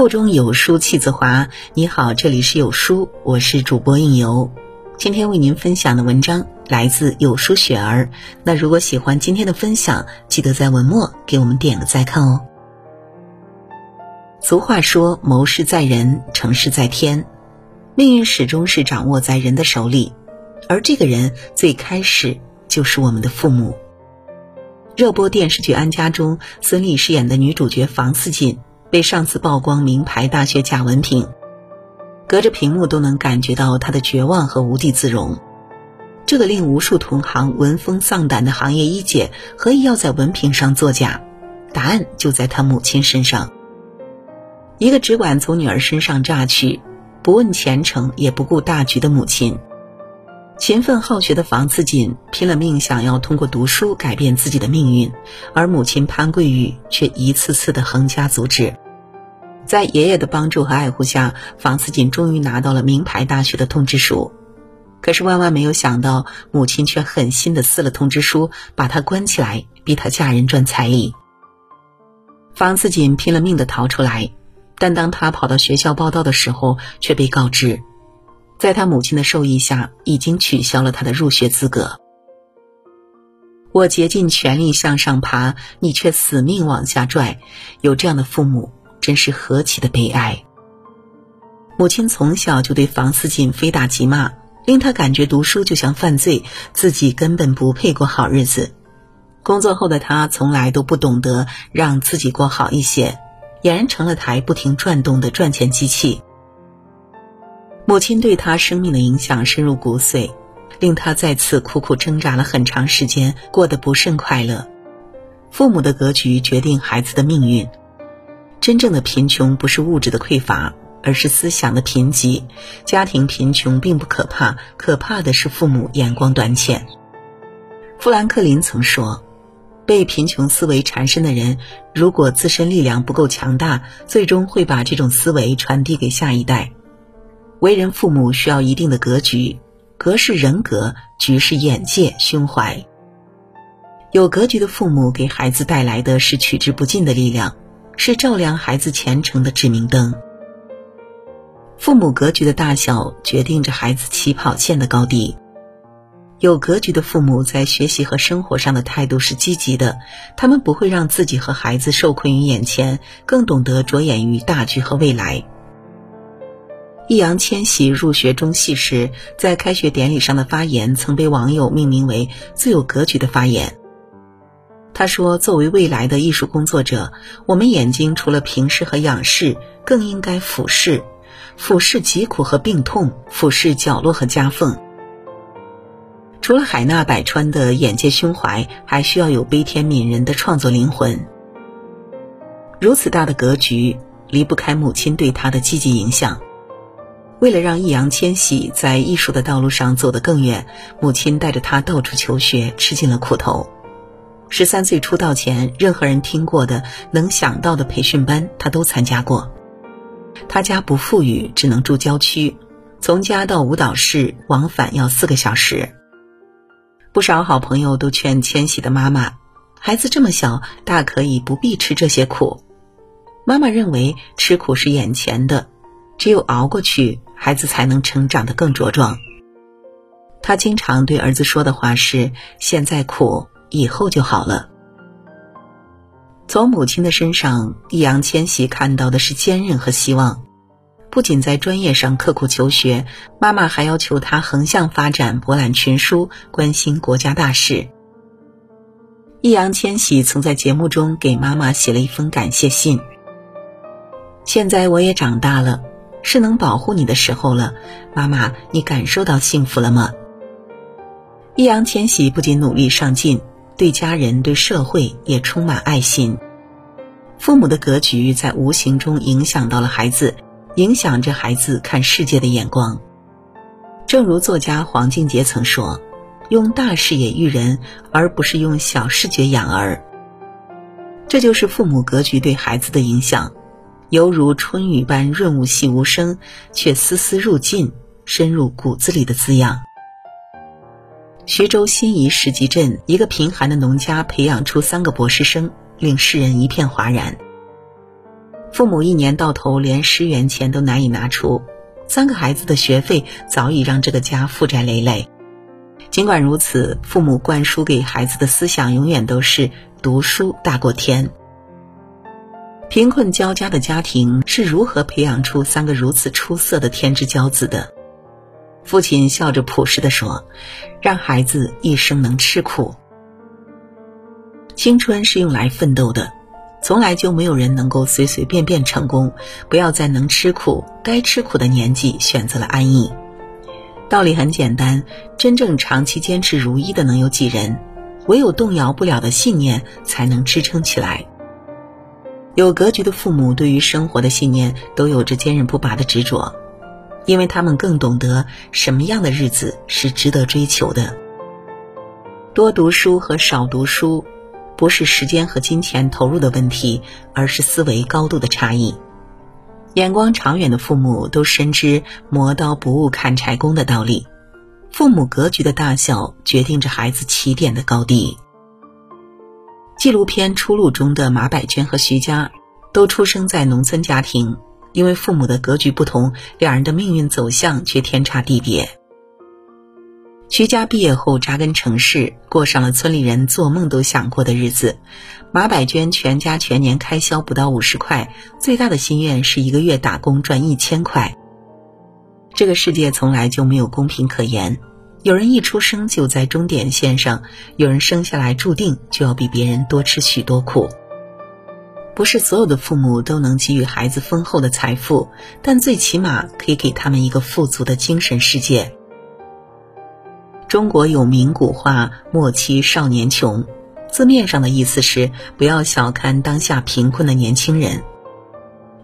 腹中有书气自华。你好，这里是有书，我是主播应由。今天为您分享的文章来自有书雪儿。那如果喜欢今天的分享，记得在文末给我们点个再看哦。俗话说：“谋事在人，成事在天。”命运始终是掌握在人的手里，而这个人最开始就是我们的父母。热播电视剧《安家》中，孙俪饰演的女主角房似锦被上司曝光名牌大学假文凭，隔着屏幕都能感觉到他的绝望和无地自容。这个令无数同行闻风丧胆的行业一姐，何以要在文凭上作假？答案就在她母亲身上。一个只管从女儿身上榨取，不问前程也不顾大局的母亲。勤奋好学的房似锦拼了命想要通过读书改变自己的命运，而母亲潘桂玉却一次次的横加阻止。在爷爷的帮助和爱护下，房思锦终于拿到了名牌大学的通知书。可是万万没有想到，母亲却狠心的撕了通知书，把她关起来，逼她嫁人赚彩礼。房思锦拼了命的逃出来。但当他跑到学校报到的时候，却被告知，在他母亲的授意下，已经取消了他的入学资格。我竭尽全力向上爬，你却死命往下拽。有这样的父母，真是何其的悲哀！母亲从小就对房思锦非打即骂，令他感觉读书就像犯罪，自己根本不配过好日子。工作后的他，从来都不懂得让自己过好一些。俨然成了台不停转动的赚钱机器。母亲对他生命的影响深入骨髓，令他再次苦苦挣扎了很长时间，过得不甚快乐。父母的格局决定孩子的命运。真正的贫穷不是物质的匮乏，而是思想的贫瘠。家庭贫穷并不可怕，可怕的是父母眼光短浅。富兰克林曾说。被贫穷思维缠身的人，如果自身力量不够强大，最终会把这种思维传递给下一代。为人父母需要一定的格局，格是人格，局是眼界、胸怀。有格局的父母给孩子带来的是取之不尽的力量，是照亮孩子前程的指明灯。父母格局的大小，决定着孩子起跑线的高低。有格局的父母在学习和生活上的态度是积极的，他们不会让自己和孩子受困于眼前，更懂得着眼于大局和未来。易烊千玺入学中戏时，在开学典礼上的发言曾被网友命名为最有格局的发言。他说：“作为未来的艺术工作者，我们眼睛除了平视和仰视，更应该俯视，俯视疾苦和病痛，俯视角落和夹缝。”除了海纳百川的眼界胸怀，还需要有悲天悯人的创作灵魂。如此大的格局，离不开母亲对他的积极影响。为了让易烊千玺在艺术的道路上走得更远，母亲带着他到处求学，吃尽了苦头。十三岁出道前，任何人听过的、能想到的培训班，他都参加过。他家不富裕，只能住郊区，从家到舞蹈室往返要四个小时。不少好朋友都劝千玺的妈妈：“孩子这么小，大可以不必吃这些苦。”妈妈认为吃苦是眼前的，只有熬过去，孩子才能成长得更茁壮。她经常对儿子说的话是：“现在苦，以后就好了。”从母亲的身上，易烊千玺看到的是坚韧和希望。不仅在专业上刻苦求学，妈妈还要求他横向发展，博览群书，关心国家大事。易烊千玺曾在节目中给妈妈写了一封感谢信。现在我也长大了，是能保护你的时候了，妈妈，你感受到幸福了吗？易烊千玺不仅努力上进，对家人、对社会也充满爱心。父母的格局在无形中影响到了孩子。影响着孩子看世界的眼光。正如作家黄敬杰曾说：“用大视野育人，而不是用小视觉养儿。”这就是父母格局对孩子的影响，犹如春雨般润物细无声，却丝丝入尽，深入骨子里的滋养。徐州新沂石集镇一个贫寒的农家培养出三个博士生，令世人一片哗然。父母一年到头连十元钱都难以拿出，三个孩子的学费早已让这个家负债累累。尽管如此，父母灌输给孩子的思想永远都是读书大过天。贫困交加的家庭是如何培养出三个如此出色的天之骄子的？父亲笑着朴实地说：“让孩子一生能吃苦。青春是用来奋斗的，从来就没有人能够随随便便成功。不要在能吃苦、该吃苦的年纪选择了安逸。道理很简单，真正长期坚持如一的能有几人？唯有动摇不了的信念，才能支撑起来。”有格局的父母对于生活的信念都有着坚韧不拔的执着，因为他们更懂得什么样的日子是值得追求的。多读书和少读书，不是时间和金钱投入的问题，而是思维高度的差异。眼光长远的父母都深知“磨刀不误砍柴工”的道理，父母格局的大小决定着孩子起点的高低。纪录片《出路》中的马百娟和徐佳，都出生在农村家庭，因为父母的格局不同，两人的命运走向却天差地别。徐佳毕业后扎根城市，过上了村里人做梦都想过的日子。马百娟全家全年开销不到五十块，最大的心愿是一个月打工赚一千块。这个世界从来就没有公平可言。有人一出生就在终点线上，有人生下来注定就要比别人多吃许多苦。不是所有的父母都能给予孩子丰厚的财富，但最起码可以给他们一个富足的精神世界。中国有名古话“莫欺少年穷”，字面上的意思是不要小看当下贫困的年轻人。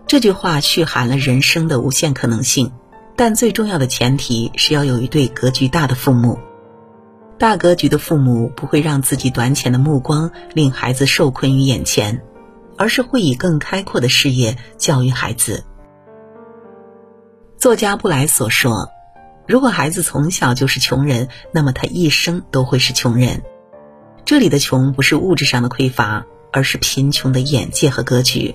这句话蓄含了人生的无限可能性。但最重要的前提是要有一对格局大的父母，大格局的父母不会让自己短浅的目光令孩子受困于眼前，而是会以更开阔的视野教育孩子。作家布莱所说：“如果孩子从小就是穷人，那么他一生都会是穷人。”这里的穷不是物质上的匮乏，而是贫穷的眼界和格局。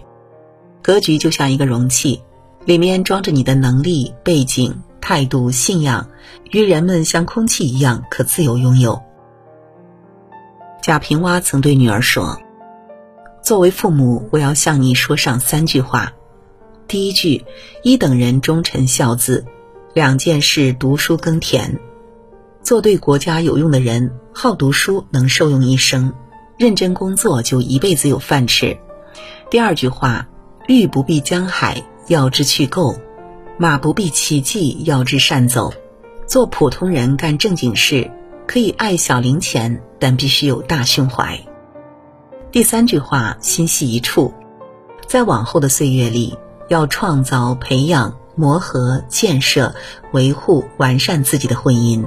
格局就像一个容器。里面装着你的能力、背景、态度、信仰，与人们像空气一样可自由拥有。贾平凹曾对女儿说：“作为父母，我要向你说上三句话。第一句，一等人忠臣孝子，两件事读书耕田，做对国家有用的人，好读书能受用一生，认真工作就一辈子有饭吃。第二句话，欲不避江海。”要之去垢，马不必奇迹；要之善走，做普通人干正经事，可以爱小零钱，但必须有大胸怀。第三句话，心系一处，在往后的岁月里，要创造、培养、磨合、建设、维护、完善自己的婚姻。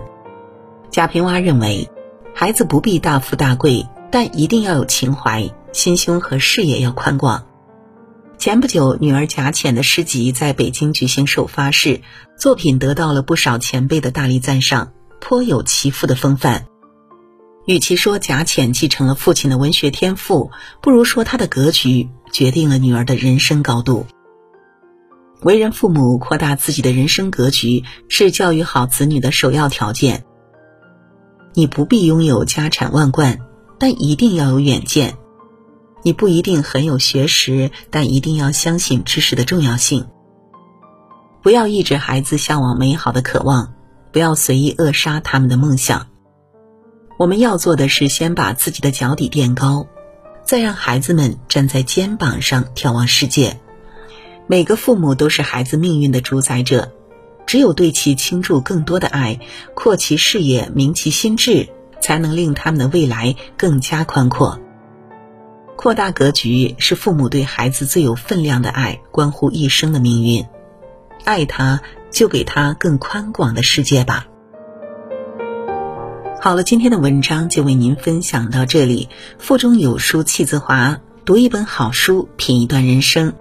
贾平凹认为，孩子不必大富大贵，但一定要有情怀，心胸和视野要宽广。前不久，女儿贾浅的诗集在北京举行首发式，作品得到了不少前辈的大力赞赏，颇有其父的风范。与其说贾浅继承了父亲的文学天赋，不如说他的格局决定了女儿的人生高度。为人父母，扩大自己的人生格局是教育好子女的首要条件。你不必拥有家产万贯，但一定要有远见。你不一定很有学识，但一定要相信知识的重要性。不要抑制孩子向往美好的渴望，不要随意扼杀他们的梦想。我们要做的是先把自己的脚底垫高，再让孩子们站在肩膀上眺望世界。每个父母都是孩子命运的主宰者，只有对其倾注更多的爱，扩其视野，明其心智，才能令他们的未来更加宽阔。扩大格局是父母对孩子最有分量的爱，关乎一生的命运。爱他，就给他更宽广的世界吧。好了，今天的文章就为您分享到这里。腹中有书气自华，读一本好书，品一段人生。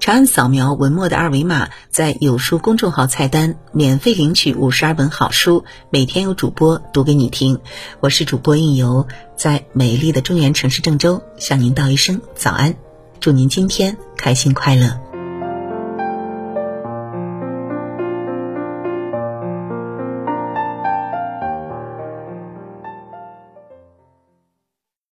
长按扫描文末的二维码，在有书公众号菜单免费领取五十二本好书，每天有主播读给你听。我是主播应由，在美丽的中原城市郑州向您道一声早安。祝您今天开心快乐。